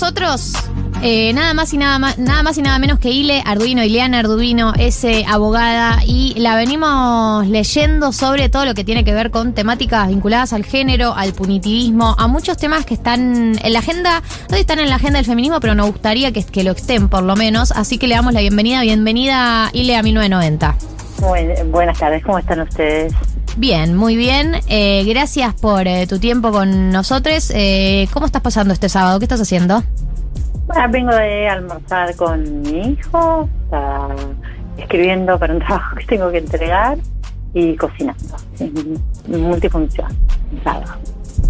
nosotros eh, nada más y nada más, nada más y nada menos que Ile Arduino, Ileana Arduino, es eh, abogada y la venimos leyendo sobre todo lo que tiene que ver con temáticas vinculadas al género, al punitivismo, a muchos temas que están en la agenda, no están en la agenda del feminismo, pero nos gustaría que, que lo estén por lo menos. Así que le damos la bienvenida, bienvenida Ile a 1990. buenas tardes, ¿cómo están ustedes? Bien, muy bien. Eh, gracias por tu tiempo con nosotros. ¿Cómo estás pasando este sábado? ¿Qué estás haciendo? vengo de almorzar con mi hijo, está escribiendo para un trabajo que tengo que entregar y cocinando. multifunción,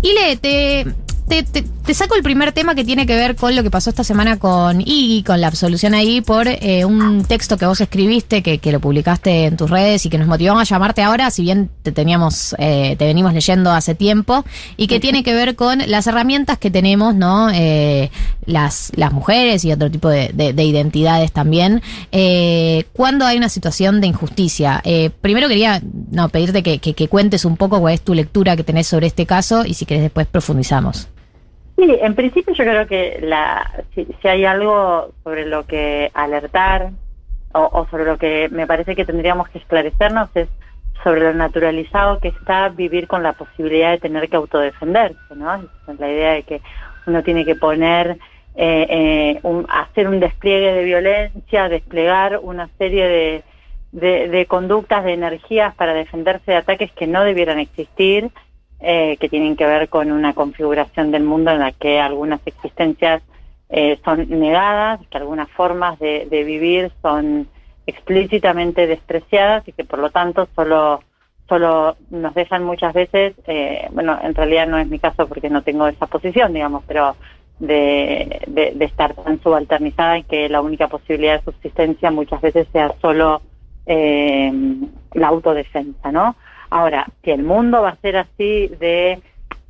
Y le, te, te, te, saco el primer tema que tiene que ver con lo que pasó esta semana con Iggy, con la absolución ahí, por eh, un texto que vos escribiste, que, lo publicaste en tus redes y que nos motivó a llamarte ahora, si bien te teníamos, eh, te venimos leyendo hace tiempo, y que tiene que ver con las herramientas que tenemos, ¿no? Eh, las, las mujeres y otro tipo de, de, identidades también, cuando hay una situación de injusticia. primero quería no, pedirte que, que, que cuentes un poco cuál es tu lectura que tenés sobre este caso y si querés después profundizamos. Sí, en principio yo creo que la, si, hay algo sobre lo que alertar o, sobre lo que me parece que tendríamos que esclarecernos es sobre lo naturalizado que está vivir con la posibilidad de tener que autodefenderse, ¿no? Es la idea de que uno tiene que poner, eh, eh, un, hacer un despliegue de violencia, desplegar una serie de, de, de conductas, de energías para defenderse de ataques que no debieran existir eh, que tienen que ver con una configuración del mundo en la que algunas existencias eh, son negadas, que algunas formas de, vivir son explícitamente despreciadas y que por lo tanto solo solo nos dejan muchas veces, eh, bueno, en realidad no es mi caso porque no tengo esa posición, digamos, pero de, de, estar tan subalternizada y que la única posibilidad de subsistencia muchas veces sea solo la autodefensa, ¿no? Ahora, si el mundo va a ser así de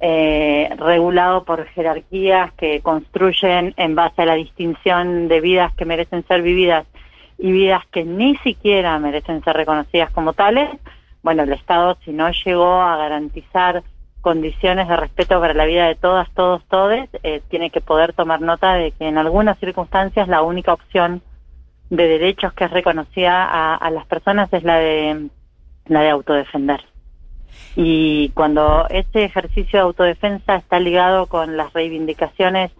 eh, regulado por jerarquías que construyen en base a la distinción de vidas que merecen ser vividas y vidas que ni siquiera merecen ser reconocidas como tales, bueno, el Estado si no llegó a garantizar condiciones de respeto para la vida de todas, todos, todes, eh, tiene que poder tomar nota de que en algunas circunstancias la única opción de derechos que es reconocida a, a las personas es la de la de autodefender. Y cuando ese ejercicio de autodefensa está ligado con las reivindicaciones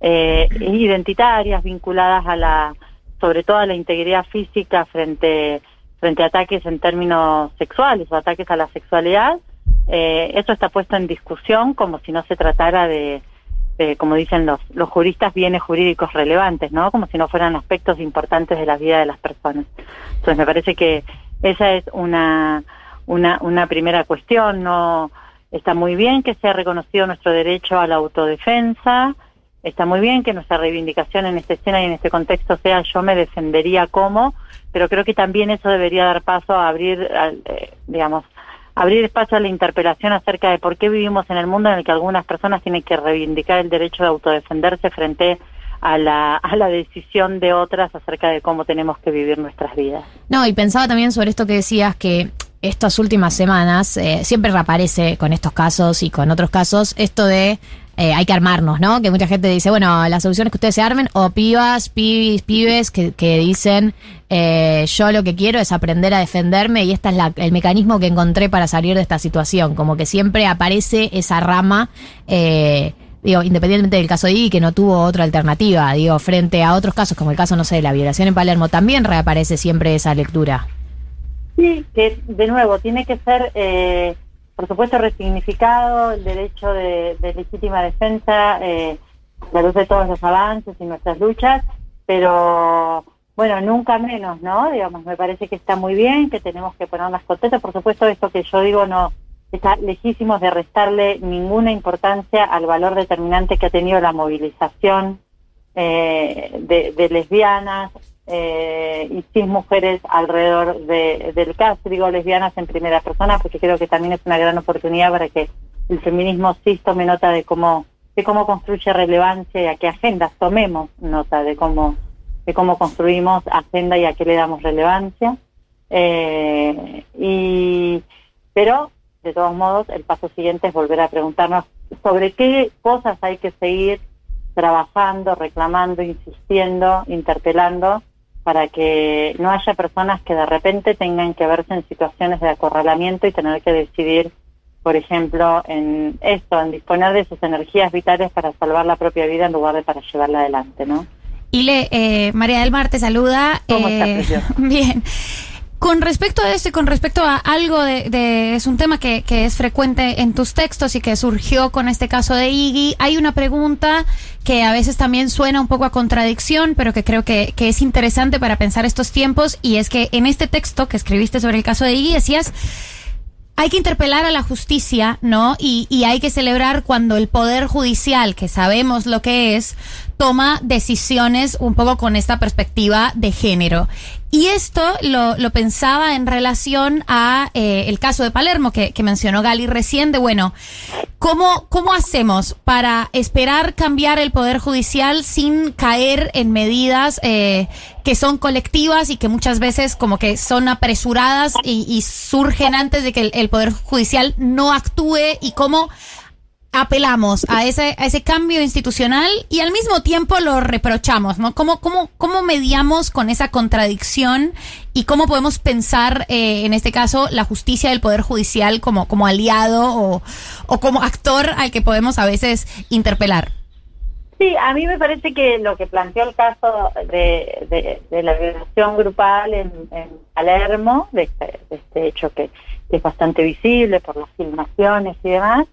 eh, identitarias vinculadas a la, sobre todo a la integridad física frente, frente a ataques en términos sexuales o ataques a la sexualidad, eh, eso está puesto en discusión como si no se tratara de, de, como dicen los, los juristas, bienes jurídicos relevantes, ¿no? Como si no fueran aspectos importantes de la vida de las personas. Entonces me parece que esa es una, una, primera cuestión. No está muy bien que sea reconocido nuestro derecho a la autodefensa. Está muy bien que nuestra reivindicación en esta escena y en este contexto sea yo me defendería como, pero creo que también eso debería dar paso a abrir, eh, digamos, abrir espacio a la interpelación acerca de por qué vivimos en el mundo en el que algunas personas tienen que reivindicar el derecho de autodefenderse frente a la, a la decisión de otras acerca de cómo tenemos que vivir nuestras vidas. No, y pensaba también sobre esto que decías, que estas últimas semanas eh, siempre reaparece con estos casos y con otros casos esto de eh, hay que armarnos, ¿no? Que mucha gente dice, bueno, la solución es que ustedes se armen, o pibas, pibis, pibes que, que dicen, eh, yo lo que quiero es aprender a defenderme y este es la, el mecanismo que encontré para salir de esta situación. Como que siempre aparece esa rama, eh, digo, independientemente del caso de I, que no tuvo otra alternativa, digo, frente a otros casos, como el caso, no sé, de la violación en Palermo, también reaparece siempre esa lectura. Sí, que de nuevo tiene que ser, eh, por supuesto, resignificado el derecho de, legítima defensa, eh, la luz de todos los avances y nuestras luchas, pero bueno, nunca menos, ¿no? Digamos, me parece que está muy bien, que tenemos que poner las contentas. Por supuesto, esto que yo digo no está lejísimo de restarle ninguna importancia al valor determinante que ha tenido la movilización eh, de, de lesbianas, eh, y cis mujeres alrededor de, del caso, digo lesbianas en primera persona, porque creo que también es una gran oportunidad para que el feminismo cis tome nota de cómo, de cómo construye relevancia y a qué agendas tomemos nota de cómo, de cómo construimos agenda y a qué le damos relevancia. Eh, y, pero, de todos modos, el paso siguiente es volver a preguntarnos sobre qué cosas hay que seguir trabajando, reclamando, insistiendo, interpelando para que no haya personas que de repente tengan que verse en situaciones de acorralamiento y tener que decidir, por ejemplo, en esto, en disponer de sus energías vitales para salvar la propia vida en lugar de para llevarla adelante, ¿no? Y le, eh, María del Mar te saluda. ¿Cómo eh, Bien. Con respecto a esto y con respecto a algo de, es un tema que, que, es frecuente en tus textos y que surgió con este caso de Iggy, hay una pregunta que a veces también suena un poco a contradicción, pero que creo que, que es interesante para pensar estos tiempos y es que en este texto que escribiste sobre el caso de Iggy decías hay que interpelar a la justicia, ¿no? Y, y, hay que celebrar cuando el Poder Judicial, que sabemos lo que es, toma decisiones un poco con esta perspectiva de género. Y esto lo, lo pensaba en relación a eh, el caso de Palermo que, que, mencionó Gali recién, de bueno, ¿cómo, ¿cómo hacemos para esperar cambiar el Poder Judicial sin caer en medidas eh, que son colectivas y que muchas veces como que son apresuradas y, y surgen antes de que el, el Poder Judicial no actúe y cómo apelamos a ese, a ese cambio institucional y al mismo tiempo lo reprochamos, ¿no? ¿Cómo, cómo, cómo mediamos con esa contradicción y cómo podemos pensar, eh, en este caso, la justicia del Poder Judicial como, como aliado o, o como actor al que podemos a veces interpelar? Sí, a mí me parece que lo que planteó el caso de, de, la violación grupal en, en Palermo, de este, de este hecho que es bastante visible por las filmaciones y demás,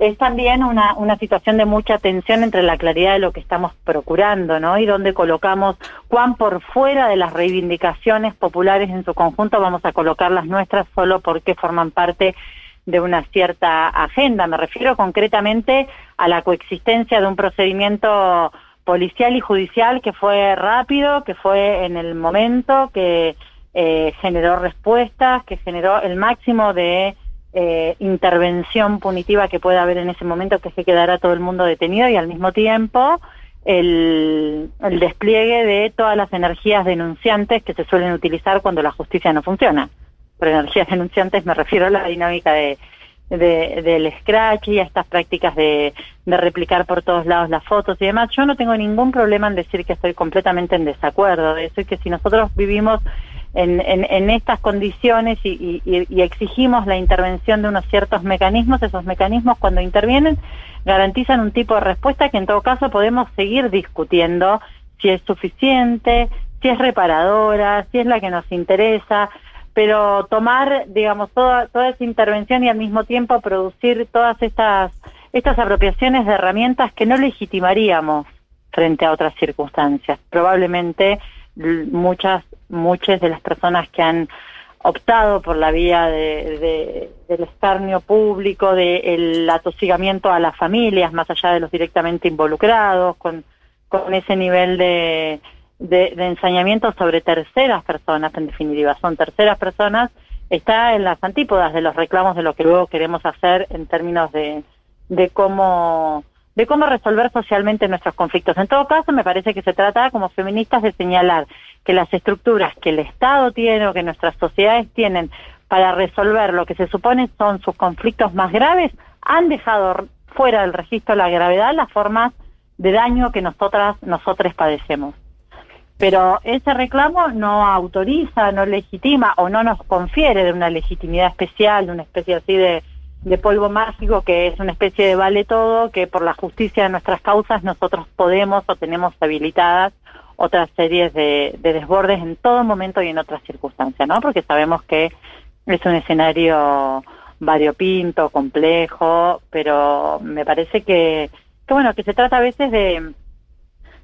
es también una, una situación de mucha tensión entre la claridad de lo que estamos procurando, ¿no? Y donde colocamos cuán por fuera de las reivindicaciones populares en su conjunto vamos a colocar las nuestras solo porque forman parte de una cierta agenda. Me refiero concretamente a la coexistencia de un procedimiento policial y judicial que fue rápido, que fue en el momento, que eh, generó respuestas, que generó el máximo de eh, intervención punitiva que pueda haber en ese momento, que es que quedará todo el mundo detenido y al mismo tiempo el, el despliegue de todas las energías denunciantes que se suelen utilizar cuando la justicia no funciona. Por energías denunciantes me refiero a la dinámica de, de, del scratch y a estas prácticas de, de replicar por todos lados las fotos y demás. Yo no tengo ningún problema en decir que estoy completamente en desacuerdo de eso y que si nosotros vivimos en, en, estas condiciones y, y, exigimos la intervención de unos ciertos mecanismos, esos mecanismos cuando intervienen garantizan un tipo de respuesta que en todo caso podemos seguir discutiendo si es suficiente, si es reparadora, si es la que nos interesa, pero tomar, digamos, toda, toda esa intervención y al mismo tiempo producir todas estas, estas apropiaciones de herramientas que no legitimaríamos frente a otras circunstancias. Probablemente muchas muchas de las personas que han optado por la vía de, del escarnio público, del atosigamiento a las familias, más allá de los directamente involucrados, con, con ese nivel de, de, de ensañamiento sobre terceras personas, en definitiva, son terceras personas, está en las antípodas de los reclamos de lo que luego queremos hacer en términos de, de cómo de cómo resolver socialmente nuestros conflictos. En todo caso, me parece que se trata como feministas de señalar que las estructuras que el Estado tiene o que nuestras sociedades tienen para resolver lo que se supone son sus conflictos más graves, han dejado fuera del registro la gravedad las formas de daño que nosotras, nosotros padecemos. Pero ese reclamo no autoriza, no legitima o no nos confiere de una legitimidad especial, de una especie así de de polvo mágico, que es una especie de vale todo, que por la justicia de nuestras causas nosotros podemos o tenemos habilitadas otras series de, de desbordes en todo momento y en otras circunstancias, ¿no? Porque sabemos que es un escenario variopinto, complejo, pero me parece que, que bueno, que se trata a veces de,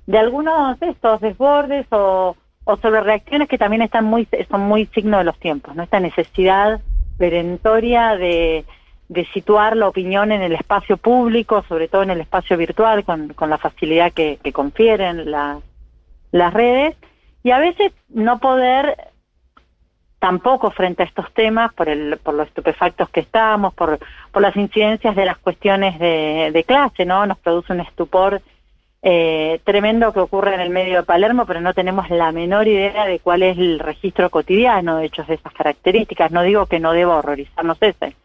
de algunos de estos desbordes o, o sobre reacciones que también están muy, son muy signo de los tiempos, ¿no? Esta necesidad perentoria de, de situar la opinión en el espacio público, sobre todo en el espacio virtual, con, con la facilidad que, que confieren la, las redes, y a veces no poder tampoco frente a estos temas, por, el, por los estupefactos que estamos, por, por las incidencias de las cuestiones de, de clase, ¿no? Nos produce un estupor eh, tremendo que ocurre en el medio de Palermo, pero no tenemos la menor idea de cuál es el registro cotidiano de hechos de esas características. No digo que no deba horrorizarnos ese,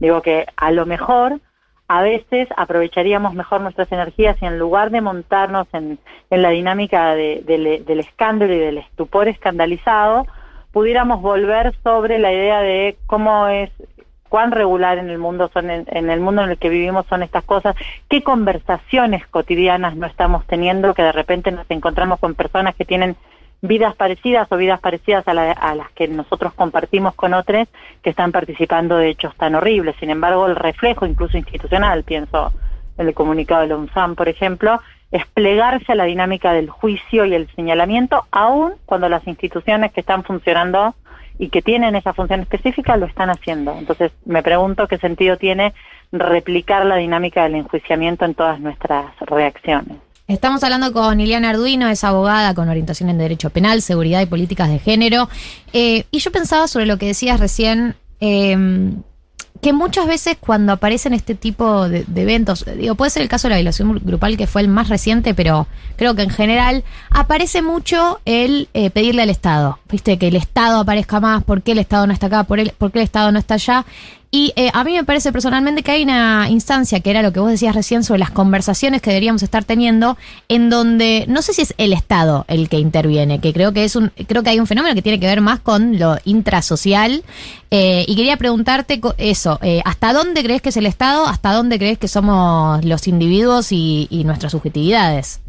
Digo que a lo mejor a veces aprovecharíamos mejor nuestras energías y en lugar de montarnos en, en la dinámica del escándalo y del estupor escandalizado, pudiéramos volver sobre la idea de cómo es cuán regular en el mundo son en, el mundo en el que vivimos son estas cosas, qué conversaciones cotidianas no estamos teniendo que de repente nos encontramos con personas que tienen vidas parecidas o vidas parecidas a, a las que nosotros compartimos con otros que están participando de hechos tan horribles. Sin embargo, el reflejo incluso institucional, pienso en el comunicado de la UNSAM, por ejemplo, es plegarse a la dinámica del juicio y el señalamiento, aun cuando las instituciones que están funcionando y que tienen esa función específica lo están haciendo. Entonces, me pregunto qué sentido tiene replicar la dinámica del enjuiciamiento en todas nuestras reacciones. Estamos hablando con Iliana Arduino, es abogada con orientación en Derecho Penal, Seguridad y Políticas de Género. Eh, y yo pensaba sobre lo que decías recién, eh, que muchas veces cuando aparecen este tipo de, eventos, digo, puede ser el caso de la violación grupal que fue el más reciente, pero creo que en general aparece mucho el eh, pedirle al Estado, viste, que el Estado aparezca más, por qué el Estado no está acá, por, el, por qué el Estado no está allá. Y eh, a mí me parece personalmente que hay una instancia, que era lo que vos decías recién sobre las conversaciones que deberíamos estar teniendo, en donde no sé si es el Estado el que interviene, que creo que es un, creo que hay un fenómeno que tiene que ver más con lo intrasocial. Eh, y quería preguntarte eso, eh, ¿hasta dónde crees que es el Estado? ¿Hasta dónde crees que somos los individuos y nuestras subjetividades?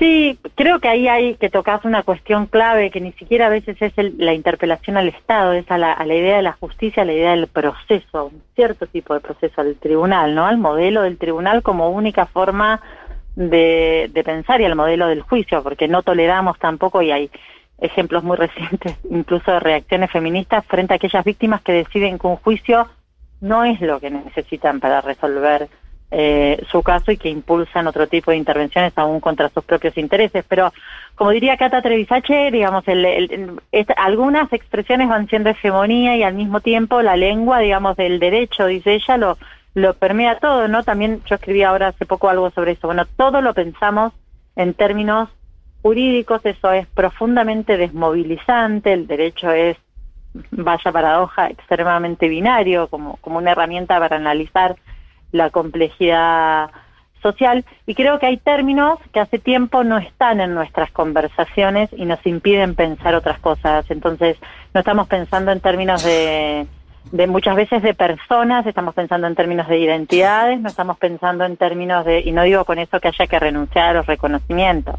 Sí, creo que ahí hay que tocar una cuestión clave que ni siquiera a veces es la interpelación al Estado, es a la, idea de la justicia, a la idea del proceso, un cierto tipo de proceso al tribunal, ¿no? Al modelo del tribunal como única forma de pensar y al modelo del juicio, porque no toleramos tampoco, y hay ejemplos muy recientes, incluso de reacciones feministas frente a aquellas víctimas que deciden que un juicio no es lo que necesitan para resolver eh, su caso y que impulsan otro tipo de intervenciones aún contra sus propios intereses. Pero, como diría Cata Trevisache, digamos, algunas expresiones van siendo hegemonía y al mismo tiempo la lengua, digamos, del derecho, dice ella, lo, lo permea todo, ¿no? También yo escribí ahora hace poco algo sobre eso. Bueno, todo lo pensamos en términos jurídicos, eso es profundamente desmovilizante, el derecho es, vaya paradoja, extremadamente binario, como, como una herramienta para analizar la complejidad social y creo que hay términos que hace tiempo no están en nuestras conversaciones y nos impiden pensar otras cosas. Entonces, no estamos pensando en términos de, de muchas veces de personas, estamos pensando en términos de identidades, no estamos pensando en términos de, y no digo con eso que haya que renunciar a los reconocimientos.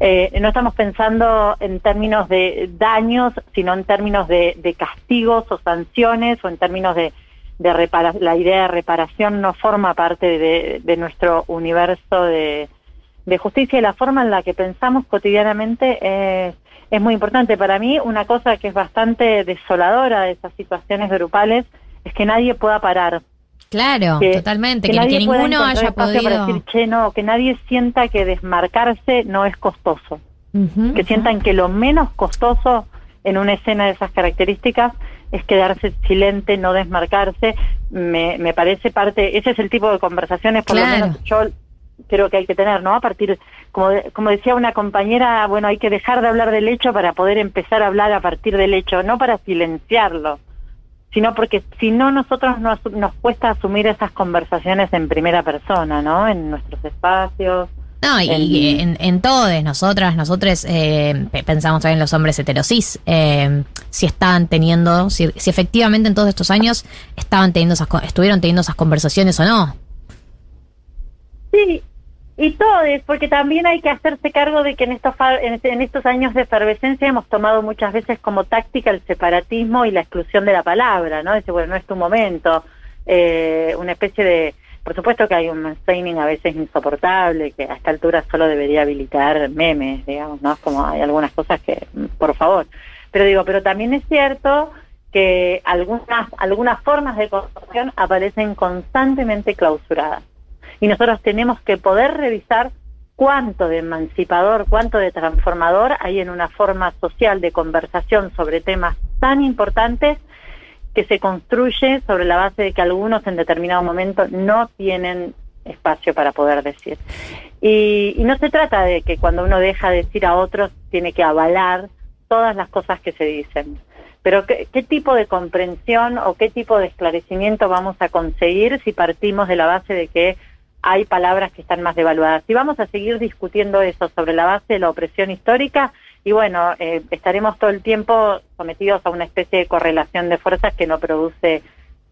Eh, no estamos pensando en términos de daños, sino en términos de, de castigos o sanciones o en términos de de la idea de reparación no forma parte de, nuestro universo de, justicia y la forma en la que pensamos cotidianamente es muy importante. Para mí, una cosa que es bastante desoladora de esas situaciones grupales es que nadie pueda parar. Claro, totalmente, que, ninguno haya podido... decir, no, que nadie sienta que desmarcarse no es costoso. que sientan que lo menos costoso en una escena de esas características es quedarse silente, no desmarcarse. Me, me parece parte, ese es el tipo de conversaciones, por lo menos yo creo que hay que tener, ¿no? A partir, como, como decía una compañera, bueno, hay que dejar de hablar del hecho para poder empezar a hablar a partir del hecho, no para silenciarlo, sino porque si no nosotros nos, nos cuesta asumir esas conversaciones en primera persona, ¿no? En nuestros espacios, no, y en, en, todos, nosotras, nosotros eh, pensamos también los hombres heterosis, eh, si estaban teniendo, si, efectivamente en todos estos años estaban teniendo esas, estuvieron teniendo esas conversaciones o no. Sí, y todos, porque también hay que hacerse cargo de que en estos, en estos años de efervescencia hemos tomado muchas veces como táctica el separatismo y la exclusión de la palabra, ¿no? Dice, bueno, no es tu momento, eh, una especie de por supuesto que hay un training a veces insoportable, que a esta altura solo debería habilitar memes, digamos, ¿no? Como hay algunas cosas que, por favor. Pero digo, pero también es cierto que algunas, algunas formas de construcción aparecen constantemente clausuradas. Y nosotros tenemos que poder revisar cuánto de emancipador, cuánto de transformador hay en una forma social de conversación sobre temas tan importantes que se construye sobre la base de que algunos en determinado momento no tienen espacio para poder decir. Y, no se trata de que cuando uno deja de decir a otros tiene que avalar todas las cosas que se dicen, pero ¿qué, tipo de comprensión o qué tipo de esclarecimiento vamos a conseguir si partimos de la base de que hay palabras que están más devaluadas? Si vamos a seguir discutiendo eso sobre la base de la opresión histórica, y bueno, eh, estaremos todo el tiempo sometidos a una especie de correlación de fuerzas que no produce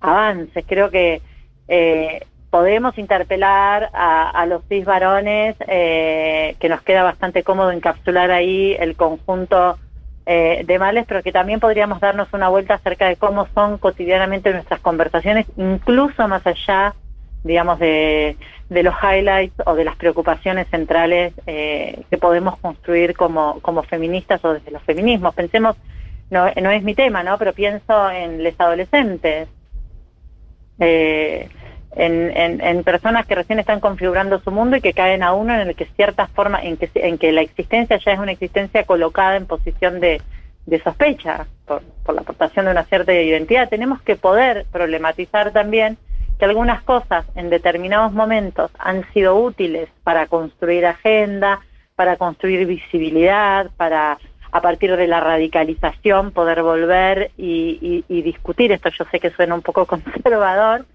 avances. Creo que eh, podemos interpelar a, los seis varones, eh, que nos queda bastante cómodo encapsular ahí el conjunto eh, de males, pero que también podríamos darnos una vuelta acerca de cómo son cotidianamente nuestras conversaciones, incluso más allá, digamos, de, los highlights o de las preocupaciones centrales eh, que podemos construir como, como feministas o desde los feminismos. Pensemos, no, no es mi tema, ¿no? Pero pienso en los adolescentes. Eh, en, en, personas que recién están configurando su mundo y que caen a uno en el que ciertas formas, en que, en que la existencia ya es una existencia colocada en posición de, de sospecha por, por la aportación de una cierta identidad. Tenemos que poder problematizar también que algunas cosas en determinados momentos han sido útiles para construir agenda, para construir visibilidad, para a partir de la radicalización poder volver y, discutir esto. Yo sé que suena un poco conservador,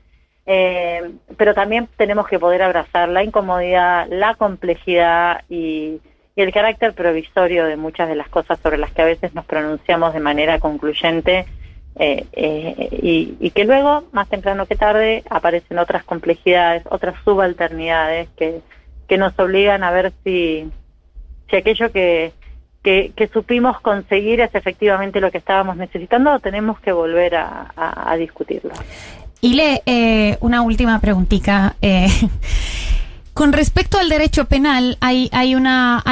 eh, pero también tenemos que poder abrazar la incomodidad, la complejidad y, el carácter provisorio de muchas de las cosas sobre las que a veces nos pronunciamos de manera concluyente eh, eh, y, que luego, más temprano que tarde, aparecen otras complejidades, otras subalternidades que, que nos obligan a ver si, si aquello que, que, supimos conseguir es efectivamente lo que estábamos necesitando o tenemos que volver a, discutirlo. Y le eh, una última preguntita. Con respecto al derecho penal, hay, hay, una,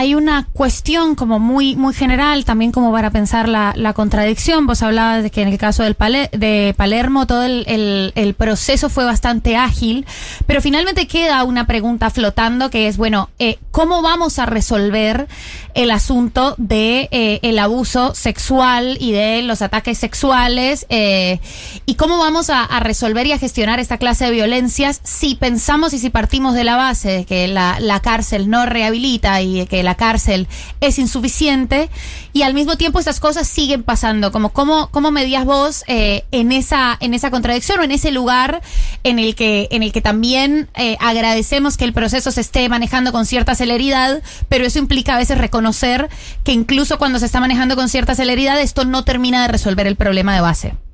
cuestión como muy, muy general, también como para pensar la, contradicción. Vos hablabas de que en el caso del de Palermo todo el, proceso fue bastante ágil, pero finalmente queda una pregunta flotando que es, bueno, eh, ¿cómo vamos a resolver el asunto de eh, el abuso sexual y de los ataques sexuales? Eh, ¿Y cómo vamos a resolver y a gestionar esta clase de violencias si pensamos y si partimos de la base de que la, la, cárcel no rehabilita y de que la cárcel es insuficiente y al mismo tiempo estas cosas siguen pasando. Como cómo, cómo medías vos eh, en esa en esa contradicción o en ese lugar en el que en el que también eh, agradecemos que el proceso se esté manejando con cierta celeridad, pero eso implica a veces reconocer que incluso cuando se está manejando con cierta celeridad esto no termina de resolver el problema de base.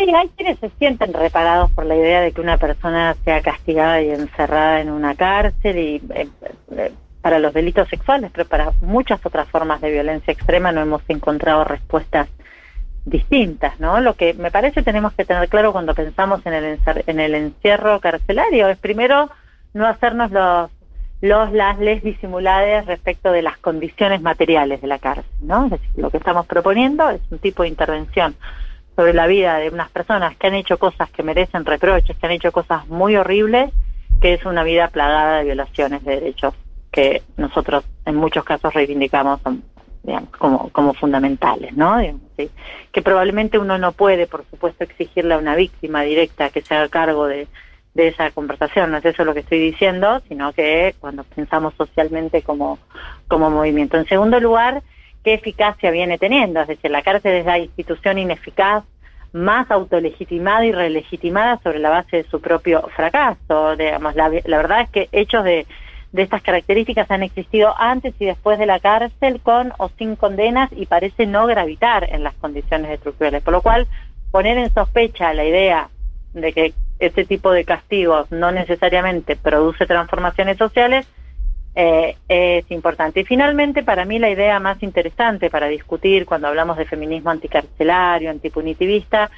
Sí, hay quienes se sienten reparados por la idea de que una persona sea castigada y encerrada en una cárcel y eh, eh, para los delitos sexuales, pero para muchas otras formas de violencia extrema no hemos encontrado respuestas distintas, ¿no? Lo que me parece tenemos que tener claro cuando pensamos en el en el encierro carcelario es primero no hacernos los los las les disimuladas respecto de las condiciones materiales de la cárcel, ¿no? Es decir, lo que estamos proponiendo es un tipo de intervención sobre la vida de unas personas que han hecho cosas que merecen reproches, que han hecho cosas muy horribles, que es una vida plagada de violaciones de derechos que nosotros en muchos casos reivindicamos como, como fundamentales, ¿no? Que probablemente uno no puede, por supuesto, exigirle a una víctima directa que se haga cargo de, de esa conversación, no es eso lo que estoy diciendo, sino que cuando pensamos socialmente como, como movimiento. En segundo lugar, qué eficacia viene teniendo. Es decir, la cárcel es la institución ineficaz más autolegitimada y relegitimada sobre la base de su propio fracaso. Digamos, la, verdad es que hechos de, de estas características han existido antes y después de la cárcel con o sin condenas y parece no gravitar en las condiciones estructurales. Por lo cual, poner en sospecha la idea de que este tipo de castigos no necesariamente produce transformaciones sociales eh, es importante. Y finalmente, para mí la idea más interesante para discutir cuando hablamos de feminismo anticarcelario, antipunitivista,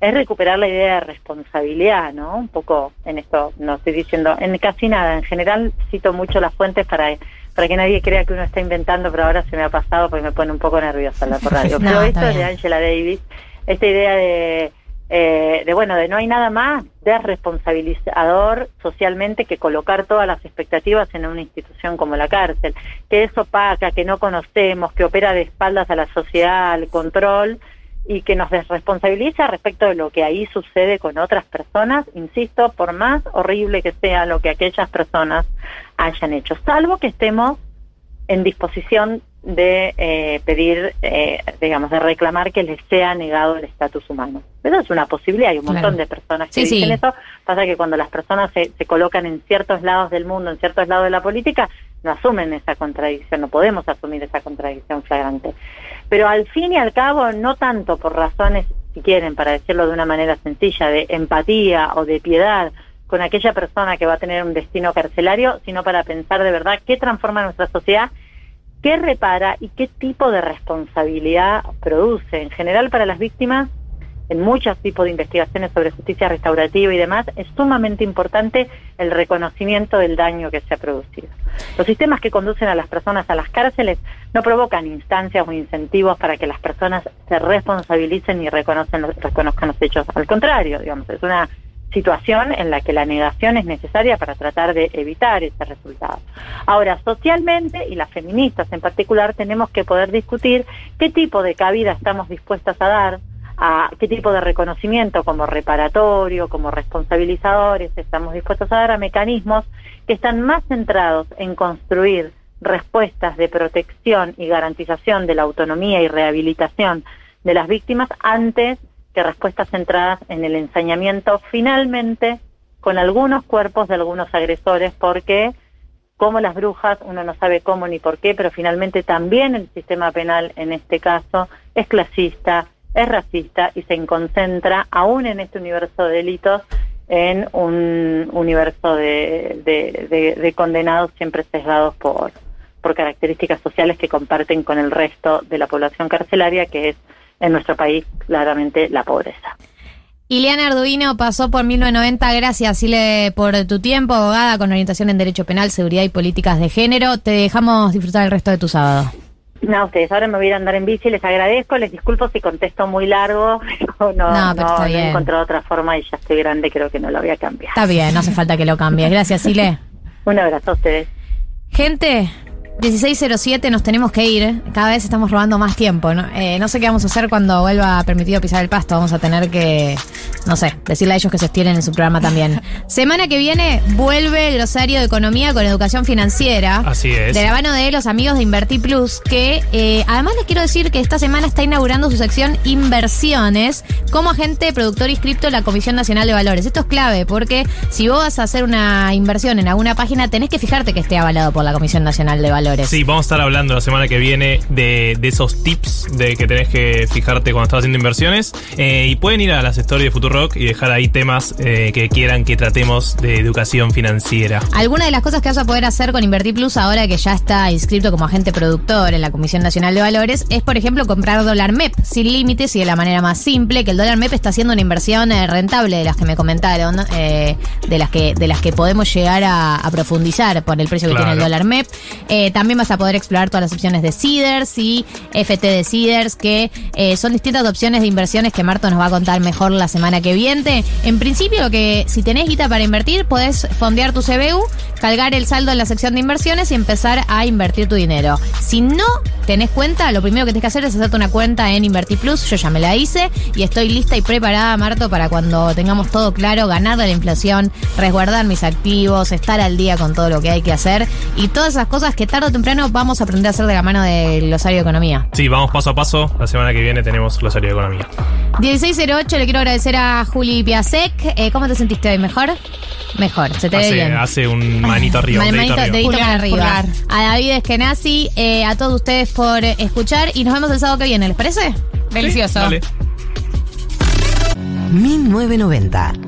es recuperar la idea de responsabilidad, ¿no? Un poco en esto, no estoy diciendo, en casi nada, en general cito mucho las fuentes para para que nadie crea que uno está inventando, pero ahora se me ha pasado porque me pone un poco nerviosa la radio. pero esto es de Angela Davis, esta idea de eh, de bueno, de no hay nada más desresponsabilizador socialmente que colocar todas las expectativas en una institución como la cárcel, que es opaca, que no conocemos, que opera de espaldas a la sociedad, al control y que nos desresponsabiliza respecto de lo que ahí sucede con otras personas, insisto, por más horrible que sea lo que aquellas personas hayan hecho, salvo que estemos en disposición de eh, pedir, eh, digamos, de reclamar que les sea negado el estatus humano. Eso es una posibilidad, hay un montón de personas que dicen eso. Pasa que cuando las personas se, se colocan en ciertos lados del mundo, en ciertos lados de la política, no asumen esa contradicción, no podemos asumir esa contradicción flagrante. Pero al fin y al cabo, no tanto por razones, si quieren, para decirlo de una manera sencilla, de empatía o de piedad con aquella persona que va a tener un destino carcelario, sino para pensar de verdad qué transforma nuestra sociedad qué repara y qué tipo de responsabilidad produce. En general, para las víctimas, en muchos tipos de investigaciones sobre justicia restaurativa y demás, es sumamente importante el reconocimiento del daño que se ha producido. Los sistemas que conducen a las personas a las cárceles no provocan instancias o incentivos para que las personas se responsabilicen y reconocen, reconozcan los hechos. Al contrario, digamos, es una situación en la que la negación es necesaria para tratar de evitar ese resultado. Ahora, socialmente, y las feministas en particular, tenemos que poder discutir qué tipo de cabida estamos dispuestas a dar, a qué tipo de reconocimiento como reparatorio, como responsabilizadores, estamos dispuestos a dar a mecanismos que están más centrados en construir respuestas de protección y garantización de la autonomía y rehabilitación de las víctimas antes que respuestas centradas en el ensañamiento finalmente con algunos cuerpos de algunos agresores, porque como las brujas, uno no sabe cómo ni por qué, pero finalmente también el sistema penal en este caso es clasista, es racista y se concentra aún en este universo de delitos en un universo de, de condenados siempre sesgados por, por características sociales que comparten con el resto de la población carcelaria, que es en nuestro país claramente la pobreza. Ileana Arduino pasó por 1990. Gracias, Ile, por tu tiempo, abogada con orientación en Derecho Penal, Seguridad y Políticas de Género. Te dejamos disfrutar el resto de tu sábado. No, ustedes ahora me voy a andar en bici, les agradezco, les disculpo si contesto muy largo, no, no, no, he encontrado otra forma y ya estoy grande, creo que no lo voy a cambiar. Está bien, no hace falta que lo cambies. Gracias, Ile. Un abrazo a ustedes. Gente, 16.07 nos tenemos que ir. Cada vez estamos robando más tiempo. ¿no? Eh, no sé qué vamos a hacer cuando vuelva permitido pisar el pasto. Vamos a tener que, no sé, decirle a ellos que se estiren en su programa también. Semana que viene vuelve el glosario de economía con educación financiera. Así es. De la mano de los amigos de Invertir Plus, que eh, además les quiero decir que esta semana está inaugurando su sección Inversiones como agente productor inscripto en la Comisión Nacional de Valores. Esto es clave porque si vos vas a hacer una inversión en alguna página, tenés que fijarte que esté avalado por la Comisión Nacional de Valores. Sí, vamos a estar hablando la semana que viene de, esos tips de que tenés que fijarte cuando estás haciendo inversiones. Eh, y pueden ir a las stories de Rock y dejar ahí temas eh, que quieran que tratemos de educación financiera. Alguna de las cosas que vas a poder hacer con Invertir Plus ahora que ya está inscrito como agente productor en la Comisión Nacional de Valores es, por ejemplo, comprar dólar MEP sin límites y de la manera más simple, que el dólar MEP está haciendo una inversión eh, rentable de las que me comentaron, de las que de las que podemos llegar a, profundizar por el precio que tiene el dólar MEP. También vas a poder explorar todas las opciones de Seeders y FT de Seeders, que eh, son distintas opciones de inversiones que Marto nos va a contar mejor la semana que viene. En principio, que si tenés guita para invertir, podés fondear tu CBU, cargar el saldo en la sección de inversiones y empezar a invertir tu dinero. Si no tenés cuenta, lo primero que tenés que hacer es hacerte una cuenta en Invertir Plus. Yo ya me la hice y estoy lista y preparada, Marto, para cuando tengamos todo claro, ganar de la inflación, resguardar mis activos, estar al día con todo lo que hay que hacer y todas esas cosas que tarde o temprano vamos a aprender a hacer de la mano del glosario de economía. Sí, vamos paso a paso. La semana que viene tenemos glosario de economía. 1608, le quiero agradecer a Juli Piasek. Eh, ¿Cómo te sentiste hoy? ¿Mejor? Mejor, se te hace, ve bien. Hace un manito arriba. un manito, dedito, dedito arriba. A David Eskenazi, eh, a todos ustedes por escuchar y nos vemos el sábado que viene, ¿les parece? Delicioso. Sí, 1990